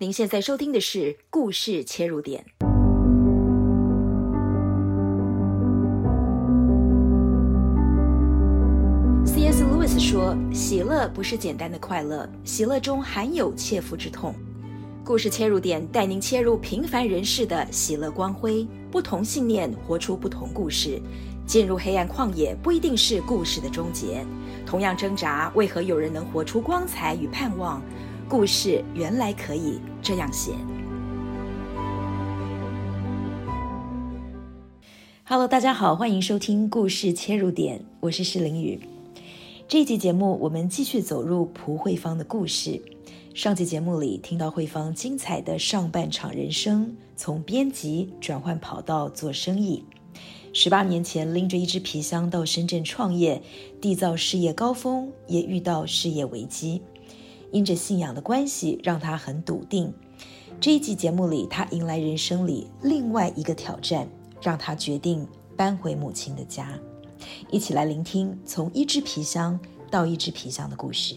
您现在收听的是《故事切入点》。C.S. Lewis 说：“喜乐不是简单的快乐，喜乐中含有切肤之痛。”故事切入点带您切入平凡人士的喜乐光辉，不同信念活出不同故事。进入黑暗旷野不一定是故事的终结，同样挣扎，为何有人能活出光彩与盼望？故事原来可以这样写。Hello，大家好，欢迎收听故事切入点，我是施凌宇。这一集节目，我们继续走入蒲慧芳的故事。上集节目里听到慧芳精彩的上半场人生，从编辑转换跑道做生意。十八年前拎着一只皮箱到深圳创业，缔造事业高峰，也遇到事业危机。因着信仰的关系，让他很笃定。这一集节目里，他迎来人生里另外一个挑战，让他决定搬回母亲的家。一起来聆听从一只皮箱到一只皮箱的故事。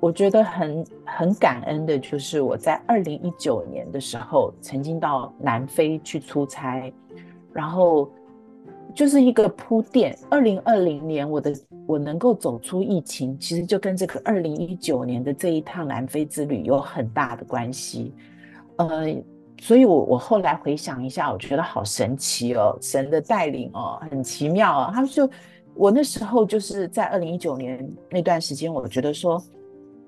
我觉得很很感恩的，就是我在二零一九年的时候，曾经到南非去出差，然后。就是一个铺垫。二零二零年，我的我能够走出疫情，其实就跟这个二零一九年的这一趟南非之旅有很大的关系。呃，所以我我后来回想一下，我觉得好神奇哦，神的带领哦，很奇妙啊。他就我那时候就是在二零一九年那段时间，我觉得说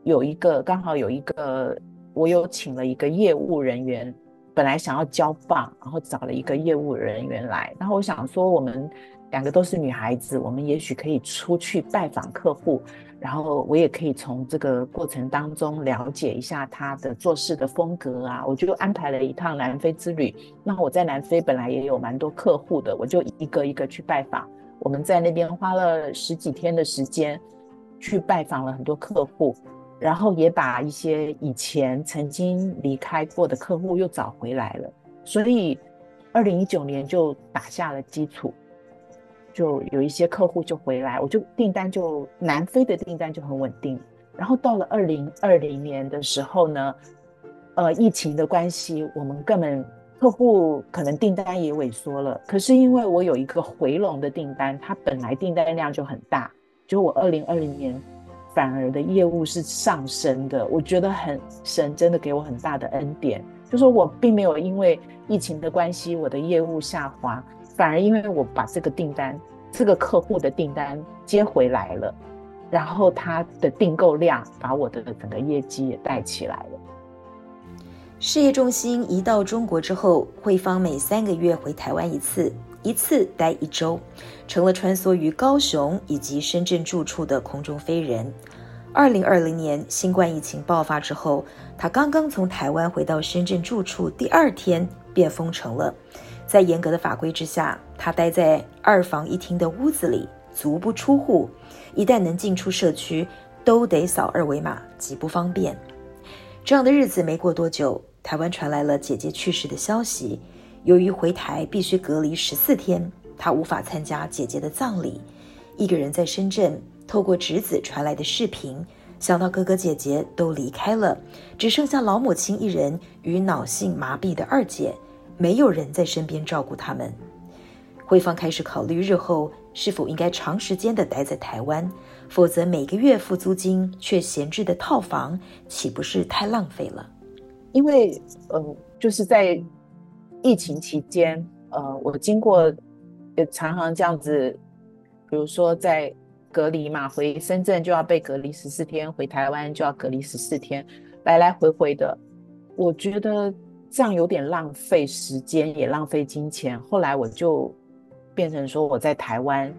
有一个刚好有一个，我有请了一个业务人员。本来想要交棒，然后找了一个业务人员来，然后我想说，我们两个都是女孩子，我们也许可以出去拜访客户，然后我也可以从这个过程当中了解一下他的做事的风格啊。我就安排了一趟南非之旅。那我在南非本来也有蛮多客户的，我就一个一个去拜访。我们在那边花了十几天的时间，去拜访了很多客户。然后也把一些以前曾经离开过的客户又找回来了，所以二零一九年就打下了基础，就有一些客户就回来，我就订单就南非的订单就很稳定。然后到了二零二零年的时候呢，呃，疫情的关系，我们根本客户可能订单也萎缩了。可是因为我有一个回笼的订单，它本来订单量就很大，就我二零二零年。反而的业务是上升的，我觉得很神，真的给我很大的恩典。就说我并没有因为疫情的关系，我的业务下滑，反而因为我把这个订单、这个客户的订单接回来了，然后他的订购量把我的整个业绩也带起来了。事业重心移到中国之后，慧芳每三个月回台湾一次。一次待一周，成了穿梭于高雄以及深圳住处的空中飞人。二零二零年新冠疫情爆发之后，他刚刚从台湾回到深圳住处，第二天便封城了。在严格的法规之下，他待在二房一厅的屋子里，足不出户。一旦能进出社区，都得扫二维码，极不方便。这样的日子没过多久，台湾传来了姐姐去世的消息。由于回台必须隔离十四天，他无法参加姐姐的葬礼。一个人在深圳，透过侄子传来的视频，想到哥哥姐姐都离开了，只剩下老母亲一人与脑性麻痹的二姐，没有人在身边照顾他们。慧芳开始考虑日后是否应该长时间的待在台湾，否则每个月付租金却闲置的套房，岂不是太浪费了？因为，嗯，就是在。疫情期间，呃，我经过也常常这样子，比如说在隔离嘛，回深圳就要被隔离十四天，回台湾就要隔离十四天，来来回回的，我觉得这样有点浪费时间，也浪费金钱。后来我就变成说我在台湾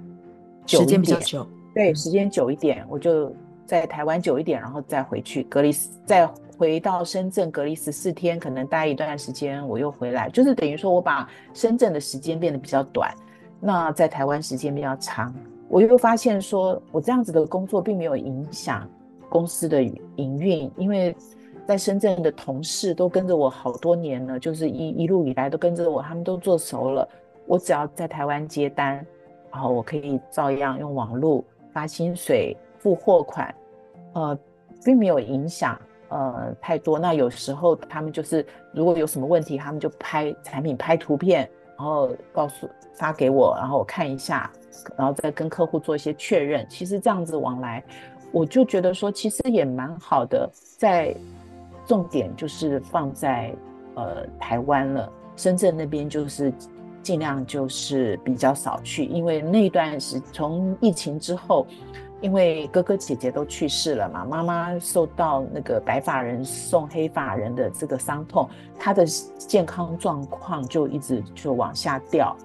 时间比较久，对，时间久一点，我就在台湾久一点，然后再回去隔离，再。回到深圳隔离十四天，可能待一段时间，我又回来，就是等于说我把深圳的时间变得比较短，那在台湾时间比较长。我又发现说，我这样子的工作并没有影响公司的营运，因为在深圳的同事都跟着我好多年了，就是一一路以来都跟着我，他们都做熟了。我只要在台湾接单，然后我可以照样用网络发薪水、付货款，呃，并没有影响。呃太多。那有时候他们就是如果有什么问题，他们就拍产品拍图片，然后告诉发给我，然后我看一下，然后再跟客户做一些确认。其实这样子往来，我就觉得说其实也蛮好的。在重点就是放在呃台湾了，深圳那边就是。尽量就是比较少去，因为那段时从疫情之后，因为哥哥姐姐都去世了嘛，妈妈受到那个白发人送黑发人的这个伤痛，她的健康状况就一直就往下掉，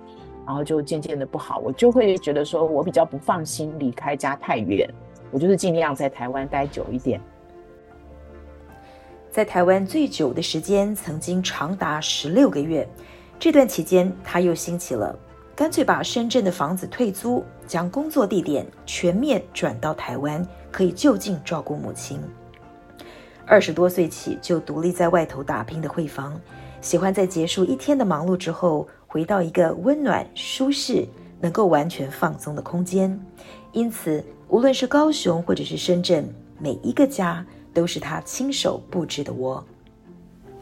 然后就渐渐的不好，我就会觉得说我比较不放心离开家太远，我就是尽量在台湾待久一点。在台湾最久的时间曾经长达十六个月。这段期间，他又兴起了，干脆把深圳的房子退租，将工作地点全面转到台湾，可以就近照顾母亲。二十多岁起就独立在外头打拼的慧芳，喜欢在结束一天的忙碌之后，回到一个温暖、舒适、能够完全放松的空间。因此，无论是高雄或者是深圳，每一个家都是他亲手布置的窝。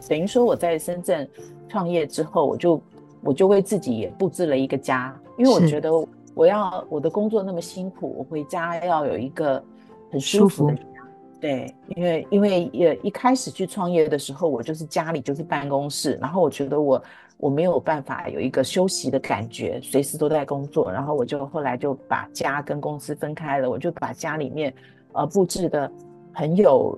等于说我在深圳。创业之后，我就我就为自己也布置了一个家，因为我觉得我要我的工作那么辛苦，我回家要有一个很舒服的家。对，因为因为也一开始去创业的时候，我就是家里就是办公室，然后我觉得我我没有办法有一个休息的感觉，随时都在工作，然后我就后来就把家跟公司分开了，我就把家里面呃布置的很有。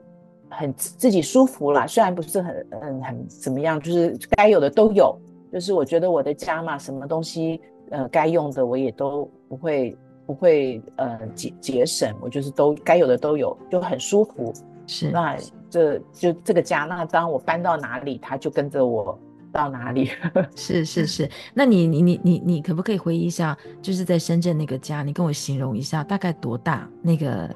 很自己舒服啦，虽然不是很嗯很怎么样，就是该有的都有。就是我觉得我的家嘛，什么东西呃该用的我也都不会不会呃节节省，我就是都该有的都有，就很舒服。是，那这就这个家，那当我搬到哪里，他就跟着我到哪里。是是是，那你你你你你可不可以回忆一下，就是在深圳那个家，你跟我形容一下大概多大那个？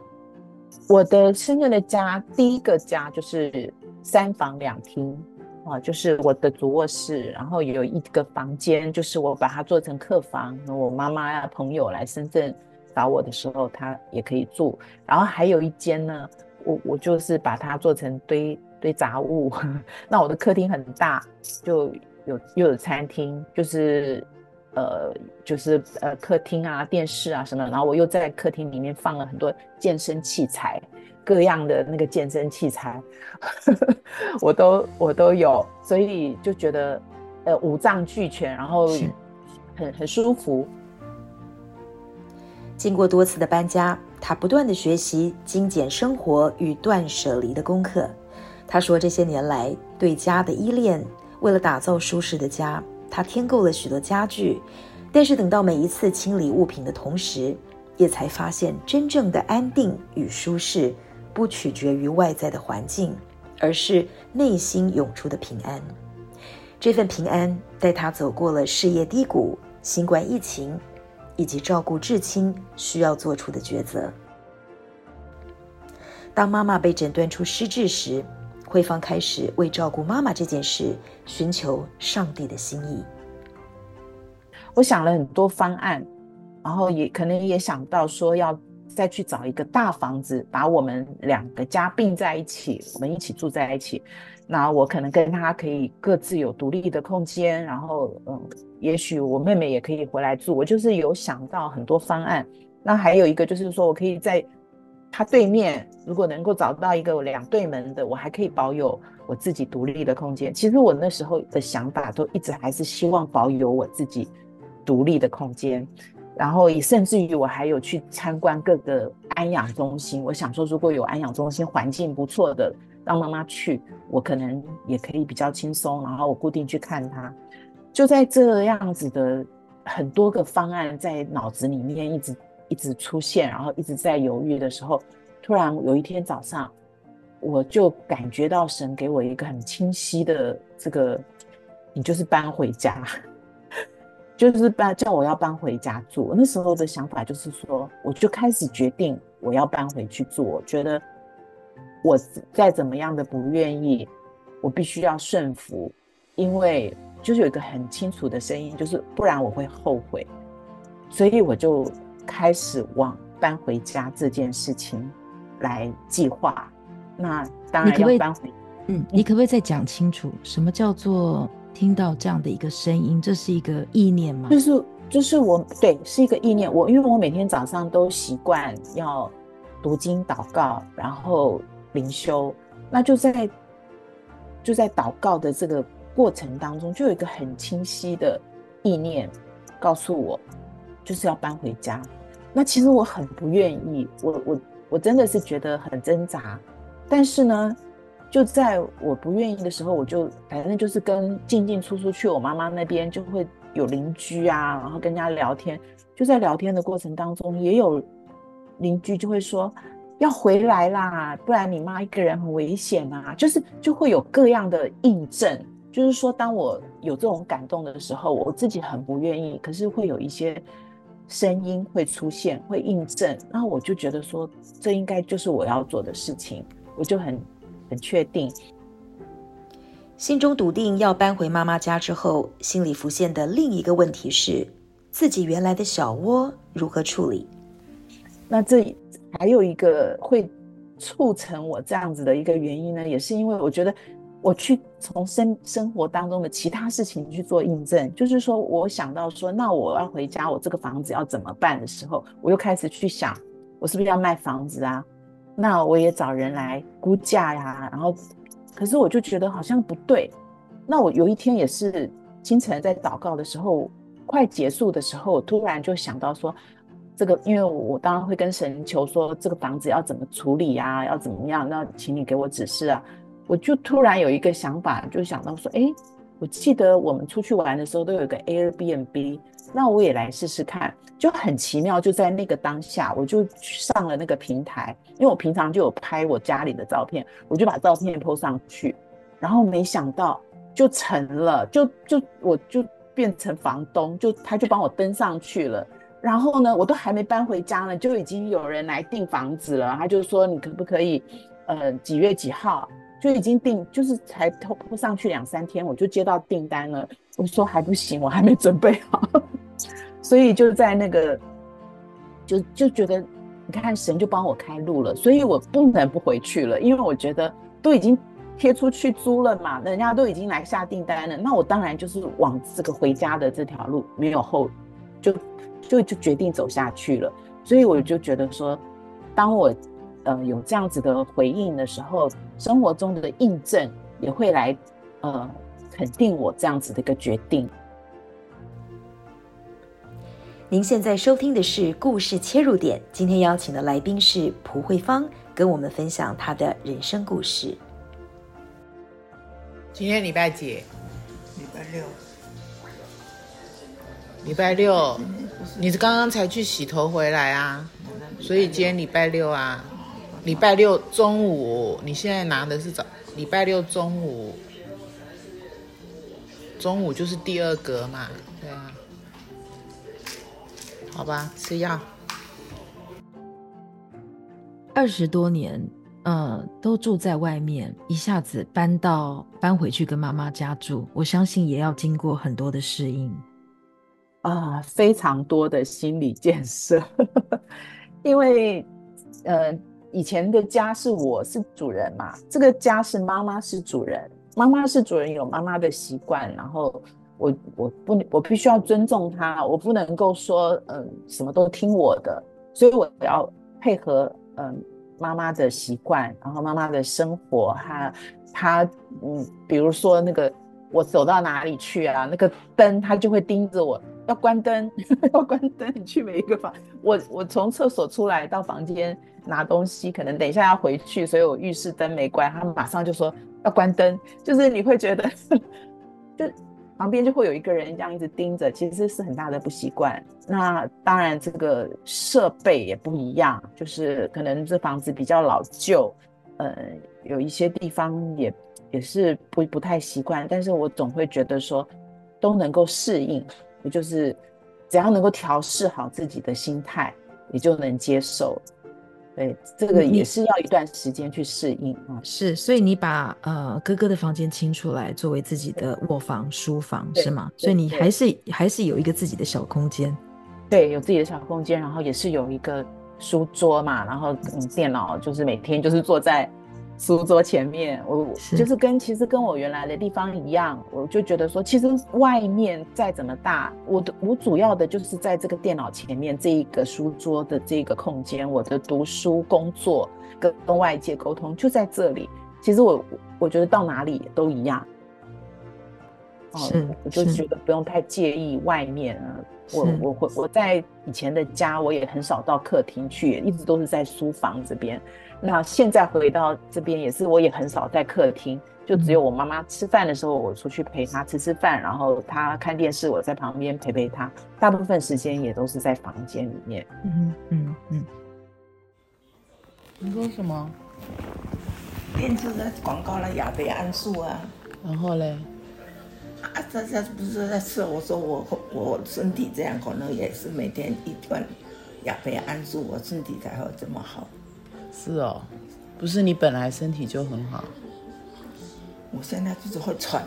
我的深圳的家，第一个家就是三房两厅啊，就是我的主卧室，然后有一个房间，就是我把它做成客房。我妈妈呀、朋友来深圳找我的时候，她也可以住。然后还有一间呢，我我就是把它做成堆堆杂物。那我的客厅很大，就有又有餐厅，就是。呃，就是呃，客厅啊，电视啊什么，然后我又在客厅里面放了很多健身器材，各样的那个健身器材，呵 呵我都我都有，所以就觉得呃五脏俱全，然后很很舒服。经过多次的搬家，他不断的学习精简生活与断舍离的功课。他说，这些年来对家的依恋，为了打造舒适的家。他添购了许多家具，但是等到每一次清理物品的同时，也才发现真正的安定与舒适，不取决于外在的环境，而是内心涌出的平安。这份平安带他走过了事业低谷、新冠疫情，以及照顾至亲需要做出的抉择。当妈妈被诊断出失智时，慧芳开始为照顾妈妈这件事寻求上帝的心意。我想了很多方案，然后也可能也想到说要再去找一个大房子，把我们两个家并在一起，我们一起住在一起。那我可能跟他可以各自有独立的空间，然后嗯，也许我妹妹也可以回来住。我就是有想到很多方案。那还有一个就是说我可以在。他对面如果能够找到一个两对门的，我还可以保有我自己独立的空间。其实我那时候的想法都一直还是希望保有我自己独立的空间，然后也甚至于我还有去参观各个安养中心。我想说，如果有安养中心环境不错的，让妈妈去，我可能也可以比较轻松。然后我固定去看她，就在这样子的很多个方案在脑子里面一直。一直出现，然后一直在犹豫的时候，突然有一天早上，我就感觉到神给我一个很清晰的这个，你就是搬回家，就是搬叫我要搬回家住。那时候的想法就是说，我就开始决定我要搬回去住。我觉得我再怎么样的不愿意，我必须要顺服，因为就是有一个很清楚的声音，就是不然我会后悔。所以我就。开始往搬回家这件事情来计划，那当然要搬回。嗯，你可不可以再讲清楚，什么叫做听到这样的一个声音？这是一个意念吗？就是就是我对，是一个意念。我因为我每天早上都习惯要读经祷告，然后灵修，那就在就在祷告的这个过程当中，就有一个很清晰的意念告诉我，就是要搬回家。那其实我很不愿意，我我我真的是觉得很挣扎，但是呢。就在我不愿意的时候，我就反正就是跟进进出出去我妈妈那边，就会有邻居啊，然后跟人家聊天。就在聊天的过程当中，也有邻居就会说要回来啦，不然你妈一个人很危险啊。就是就会有各样的印证，就是说当我有这种感动的时候，我自己很不愿意，可是会有一些声音会出现，会印证，然后我就觉得说这应该就是我要做的事情，我就很。很确定，心中笃定要搬回妈妈家之后，心里浮现的另一个问题是：自己原来的小窝如何处理？那这还有一个会促成我这样子的一个原因呢，也是因为我觉得我去从生生活当中的其他事情去做印证，就是说我想到说，那我要回家，我这个房子要怎么办的时候，我又开始去想，我是不是要卖房子啊？那我也找人来估价呀，然后，可是我就觉得好像不对。那我有一天也是清晨在祷告的时候，快结束的时候，我突然就想到说，这个因为我当然会跟神求说，这个房子要怎么处理呀，要怎么样？那请你给我指示啊。我就突然有一个想法，就想到说，诶，我记得我们出去玩的时候都有一个 Airbnb。那我也来试试看，就很奇妙，就在那个当下，我就上了那个平台，因为我平常就有拍我家里的照片，我就把照片 po 上去，然后没想到就成了，就就我就变成房东，就他就帮我登上去了，然后呢，我都还没搬回家呢，就已经有人来订房子了，他就说你可不可以，呃，几月几号？就已经订，就是才 po 上去两三天，我就接到订单了，我说还不行，我还没准备好。所以就在那个，就就觉得，你看神就帮我开路了，所以我不能不回去了，因为我觉得都已经贴出去租了嘛，人家都已经来下订单了，那我当然就是往这个回家的这条路没有后，就就就决定走下去了。所以我就觉得说，当我呃有这样子的回应的时候，生活中的印证也会来呃肯定我这样子的一个决定。您现在收听的是故事切入点，今天邀请的来宾是蒲慧芳，跟我们分享她的人生故事。今天礼拜几？礼拜六。礼拜六，你是刚刚才去洗头回来啊？所以今天礼拜六啊，礼拜六中午，你现在拿的是早，礼拜六中午，中午就是第二格嘛，对啊。好吧，吃药。二十多年，呃，都住在外面，一下子搬到搬回去跟妈妈家住，我相信也要经过很多的适应啊、呃，非常多的心理建设。因为，呃，以前的家是我是主人嘛，这个家是妈妈是主人，妈妈是主人有妈妈的习惯，然后。我我不我必须要尊重他，我不能够说嗯什么都听我的，所以我要配合嗯妈妈的习惯，然后妈妈的生活，他他嗯比如说那个我走到哪里去啊，那个灯他就会盯着我，要关灯 要关灯，你去每一个房，我我从厕所出来到房间拿东西，可能等一下要回去，所以我浴室灯没关，他马上就说要关灯，就是你会觉得 就。旁边就会有一个人这样一直盯着，其实是很大的不习惯。那当然，这个设备也不一样，就是可能这房子比较老旧，呃，有一些地方也也是不不太习惯。但是我总会觉得说都能够适应，也就是只要能够调试好自己的心态，也就能接受。对，这个也是要一段时间去适应啊。是，所以你把呃哥哥的房间清出来，作为自己的卧房、书房是吗？所以你还是还是有一个自己的小空间。对，有自己的小空间，然后也是有一个书桌嘛，然后嗯，电脑就是每天就是坐在书桌前面，我就是跟其实跟我原来的地方一样，我就觉得说，其实外面再怎么大，我的我主要的就是在这个电脑前面这一个书桌的这个空间，我的读书、工作跟跟外界沟通就在这里。其实我我觉得到哪里都一样。是，我就觉得不用太介意外面啊。我我我我在以前的家，我也很少到客厅去，一直都是在书房这边。那现在回到这边，也是我也很少在客厅，就只有我妈妈吃饭的时候，我出去陪她吃吃饭，然后她看电视，我在旁边陪陪她。大部分时间也都是在房间里面。嗯嗯嗯。你说什么？电视的广告了亚培安素啊，然后嘞？啊，这这不是在吃？我说我我身体这样，可能也是每天一罐亚培安素，我身体才会这么好。是哦，不是你本来身体就很好。我现在就是会喘，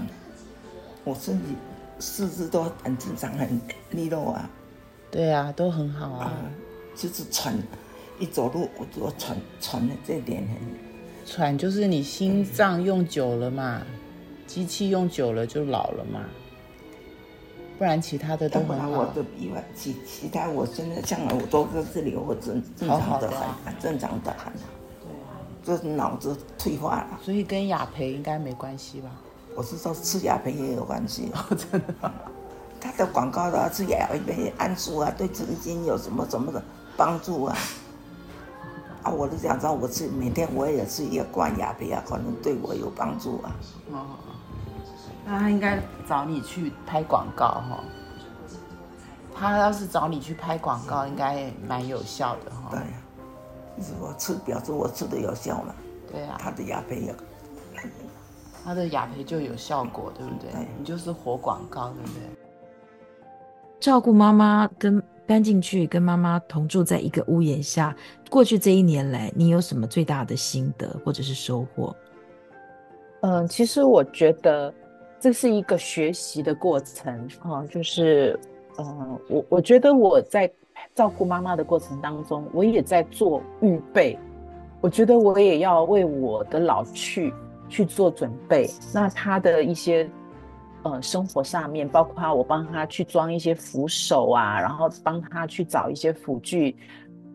我身体四肢都很正常，很利落啊。对啊，都很好啊。嗯、就是喘，一走路我就喘喘的这点很。喘就是你心脏用久了嘛。机器用久了就老了嘛，不然其他的都很好。我的以外，其其他我现在像我都在这里，我正正常的很，好好的正常的很。对啊，就是脑子退化了。所以跟雅培应该没关系吧？我是说吃雅培也有关系。哦，真的吗？他的广告的吃雅培安素啊，对神经有什么什么的帮助啊？啊，我都想知道，我吃每天我也吃一个罐亚培啊，可能对我有帮助啊。哦。那他应该找你去拍广告哈，他要是找你去拍广告，应该蛮有效的哈。对呀，如果吃表示我吃的有效嘛。对啊，他的雅培有，他的雅培就有效果，对不对？对，你就是活广告，对不对？照顾妈妈跟搬进去跟妈妈同住在一个屋檐下，过去这一年来，你有什么最大的心得或者是收获？嗯，其实我觉得。这是一个学习的过程啊，就是，嗯，我我觉得我在照顾妈妈的过程当中，我也在做预备。我觉得我也要为我的老去去做准备。那他的一些，呃，生活上面，包括我帮他去装一些扶手啊，然后帮他去找一些辅具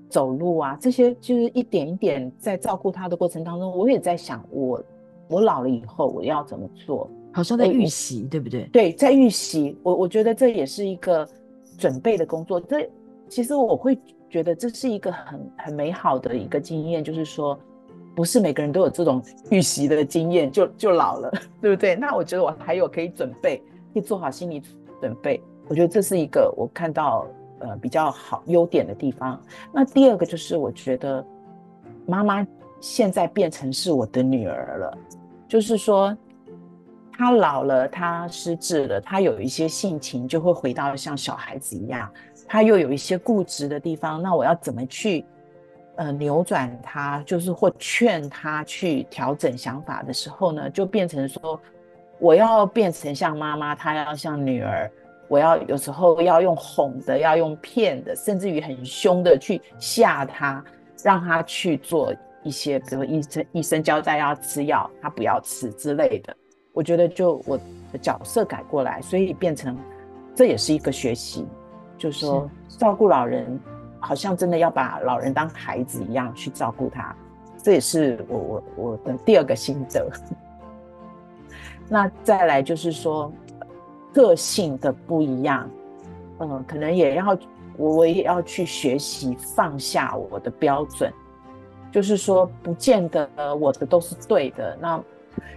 走路啊，这些就是一点一点在照顾他的过程当中，我也在想我，我我老了以后我要怎么做。好像在预习，对不对？对，在预习。我我觉得这也是一个准备的工作。这其实我会觉得这是一个很很美好的一个经验，就是说，不是每个人都有这种预习的经验就就老了，对不对？那我觉得我还有可以准备，可以做好心理准备。我觉得这是一个我看到呃比较好优点的地方。那第二个就是我觉得妈妈现在变成是我的女儿了，就是说。他老了，他失智了，他有一些性情就会回到像小孩子一样，他又有一些固执的地方。那我要怎么去，呃，扭转他，就是或劝他去调整想法的时候呢，就变成说，我要变成像妈妈，他要像女儿，我要有时候要用哄的，要用骗的，甚至于很凶的去吓他，让他去做一些，比如医生医生交代要吃药，他不要吃之类的。我觉得就我的角色改过来，所以变成这也是一个学习，就是说照顾老人，好像真的要把老人当孩子一样去照顾他，这也是我我我的第二个心得。那再来就是说个性的不一样，嗯，可能也要我我也要去学习放下我的标准，就是说不见得我的都是对的，那。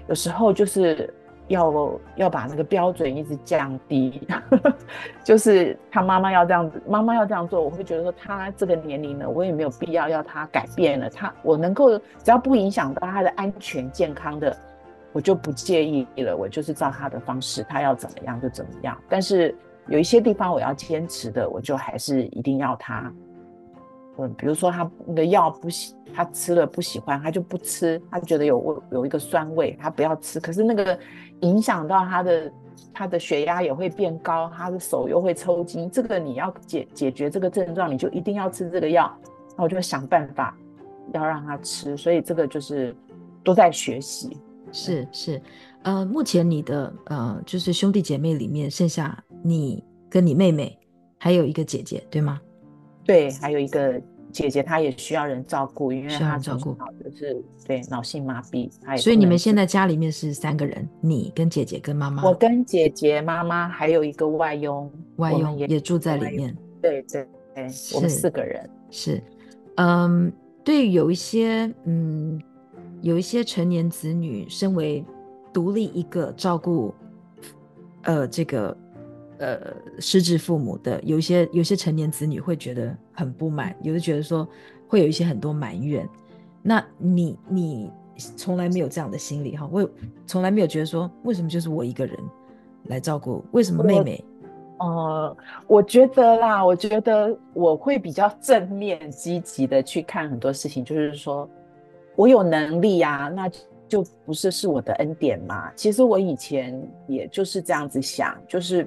有时候就是要要把那个标准一直降低，就是他妈妈要这样子，妈妈要这样做，我会觉得说他这个年龄了，我也没有必要要他改变了。他我能够只要不影响到他的安全健康的，我就不介意了。我就是照他的方式，他要怎么样就怎么样。但是有一些地方我要坚持的，我就还是一定要他。嗯，比如说他那个药不喜，他吃了不喜欢，他就不吃，他觉得有味，有一个酸味，他不要吃。可是那个影响到他的，他的血压也会变高，他的手又会抽筋。这个你要解解决这个症状，你就一定要吃这个药。那我就想办法要让他吃。所以这个就是都在学习。是是，呃，目前你的呃，就是兄弟姐妹里面剩下你跟你妹妹，还有一个姐姐，对吗？对，还有一个姐姐，她也需要人照顾，因为她照顾就是对脑性麻痹。所以你们现在家里面是三个人，你跟姐姐跟妈妈。我跟姐姐、妈妈还有一个外佣，外佣也，也住在里面。对对对，我们四个人是，嗯，对，有一些嗯。有一些成年子女，身为独立一个照顾，呃，这个呃失智父母的，有一些有些成年子女会觉得很不满，有的觉得说会有一些很多埋怨。那你你从来没有这样的心理哈？我从来没有觉得说，为什么就是我一个人来照顾？为什么妹妹？呃，我觉得啦，我觉得我会比较正面积极的去看很多事情，就是说。我有能力、啊，那就不是是我的恩典嘛。其实我以前也就是这样子想，就是，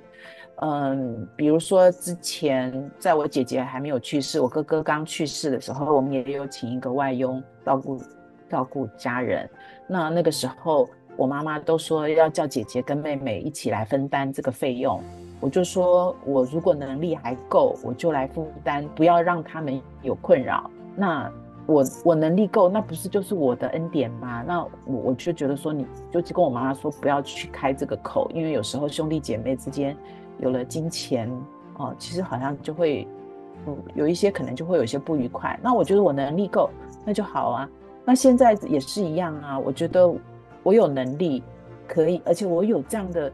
嗯，比如说之前在我姐姐还没有去世，我哥哥刚去世的时候，我们也有请一个外佣照顾照顾家人。那那个时候，我妈妈都说要叫姐姐跟妹妹一起来分担这个费用。我就说我如果能力还够，我就来负担，不要让他们有困扰。那。我我能力够，那不是就是我的恩典吗？那我我就觉得说，你就跟我妈妈说，不要去开这个口，因为有时候兄弟姐妹之间有了金钱哦，其实好像就会，嗯，有一些可能就会有一些不愉快。那我觉得我能力够，那就好啊。那现在也是一样啊，我觉得我有能力可以，而且我有这样的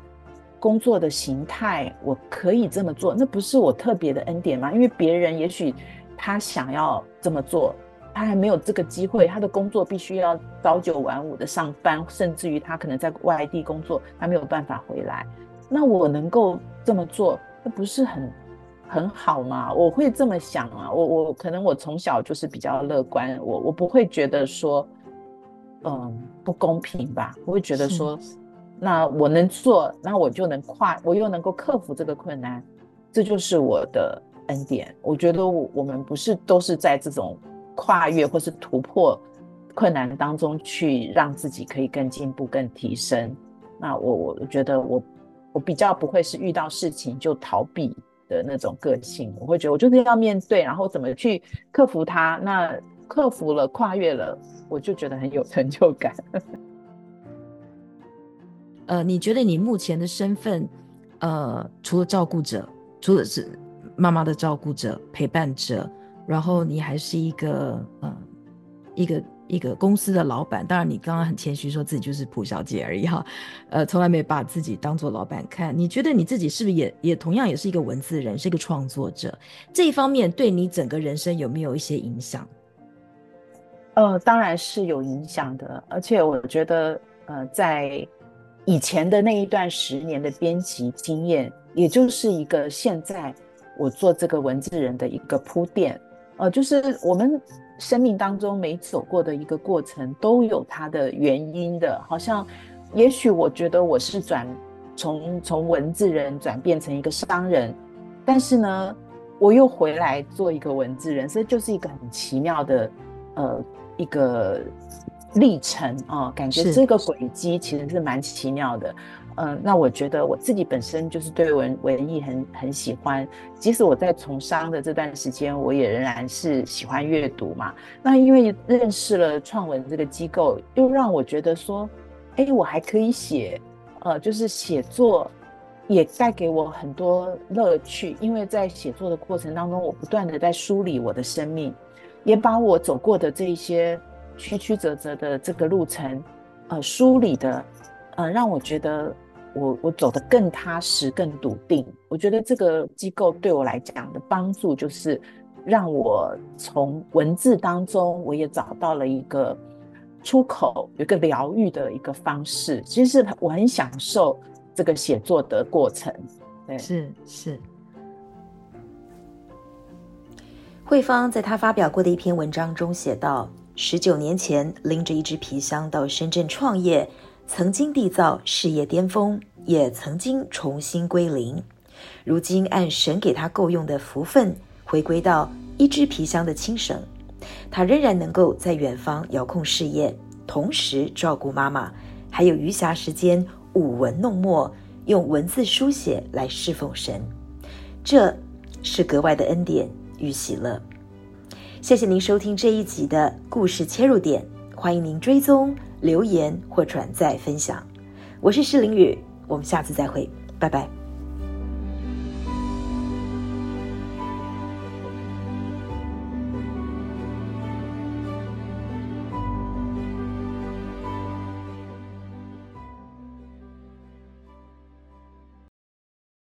工作的形态，我可以这么做，那不是我特别的恩典吗？因为别人也许他想要这么做。他还没有这个机会，他的工作必须要朝九晚五的上班，甚至于他可能在外地工作，他没有办法回来。那我能够这么做，那不是很很好吗？我会这么想啊，我我可能我从小就是比较乐观，我我不会觉得说，嗯，不公平吧？我会觉得说，那我能做，那我就能跨，我又能够克服这个困难，这就是我的恩典。我觉得我我们不是都是在这种。跨越或是突破困难当中，去让自己可以更进步、更提升。那我我觉得我我比较不会是遇到事情就逃避的那种个性。我会觉得我就是要面对，然后怎么去克服它。那克服了、跨越了，我就觉得很有成就感。呃，你觉得你目前的身份，呃，除了照顾者，除了是妈妈的照顾者、陪伴者。然后你还是一个呃，一个一个公司的老板。当然，你刚刚很谦虚说自己就是普小姐而已哈，呃，从来没把自己当做老板看。你觉得你自己是不是也也同样也是一个文字人，是一个创作者？这一方面对你整个人生有没有一些影响？呃，当然是有影响的。而且我觉得，呃，在以前的那一段十年的编辑经验，也就是一个现在我做这个文字人的一个铺垫。呃，就是我们生命当中每走过的一个过程，都有它的原因的。好像，也许我觉得我是转从从文字人转变成一个商人，但是呢，我又回来做一个文字人，所以就是一个很奇妙的呃一个历程啊，呃，感觉这个轨迹其实是蛮奇妙的。嗯，那我觉得我自己本身就是对文文艺很很喜欢，即使我在从商的这段时间，我也仍然是喜欢阅读嘛。那因为认识了创文这个机构，又让我觉得说，哎，我还可以写，呃，就是写作也带给我很多乐趣。因为在写作的过程当中，我不断的在梳理我的生命，也把我走过的这一些曲曲折折的这个路程，呃，梳理的。呃，让我觉得我我走得更踏实、更笃定。我觉得这个机构对我来讲的帮助，就是让我从文字当中，我也找到了一个出口，有一个疗愈的一个方式。其实我很享受这个写作的过程。对，是是。慧芳在她发表过的一篇文章中写道：十九年前，拎着一只皮箱到深圳创业。曾经缔造事业巅峰，也曾经重新归零。如今按神给他够用的福分，回归到一只皮箱的轻省，他仍然能够在远方遥控事业，同时照顾妈妈，还有余暇时间舞文弄墨，用文字书写来侍奉神，这是格外的恩典与喜乐。谢谢您收听这一集的故事切入点，欢迎您追踪、留言或转载分享。我是诗凌雨，我们下次再会，拜拜。